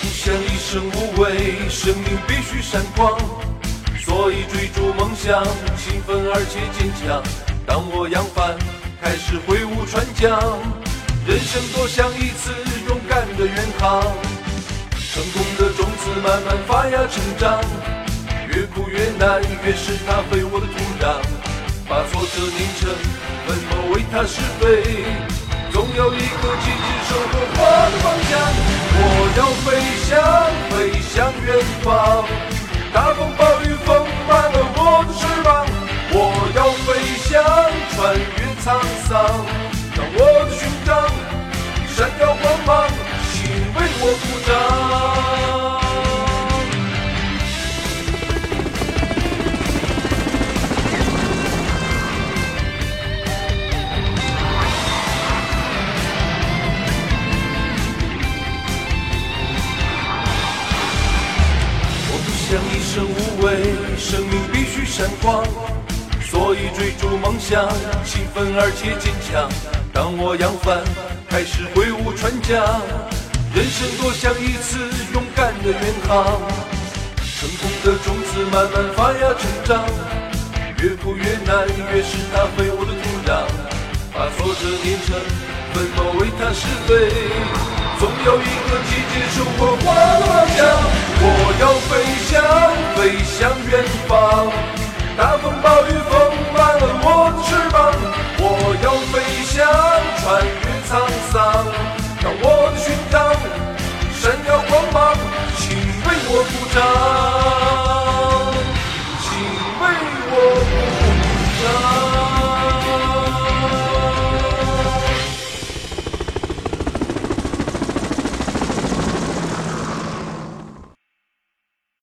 不想一生无畏，生命必须闪光，所以追逐梦想，兴奋而且坚强。当我扬帆开始挥舞船桨，人生多像一次勇敢的远航，成功的种子慢慢发芽成长，越苦越难，越是它肥沃的土壤，把挫折拧成粉末为它施肥，总有一个奇迹守。要飞翔，飞向远方，大风暴雨风满了我的翅膀。我要飞翔，穿越沧桑，光，所以追逐梦想，兴奋而且坚强。当我扬帆开始挥舞船桨，人生多像一次勇敢的远航，成功的种子慢慢发芽成长，越苦越难，越是它肥沃的土壤，把挫折碾成粉末为它施肥。总有一个季节收获花穿越沧桑，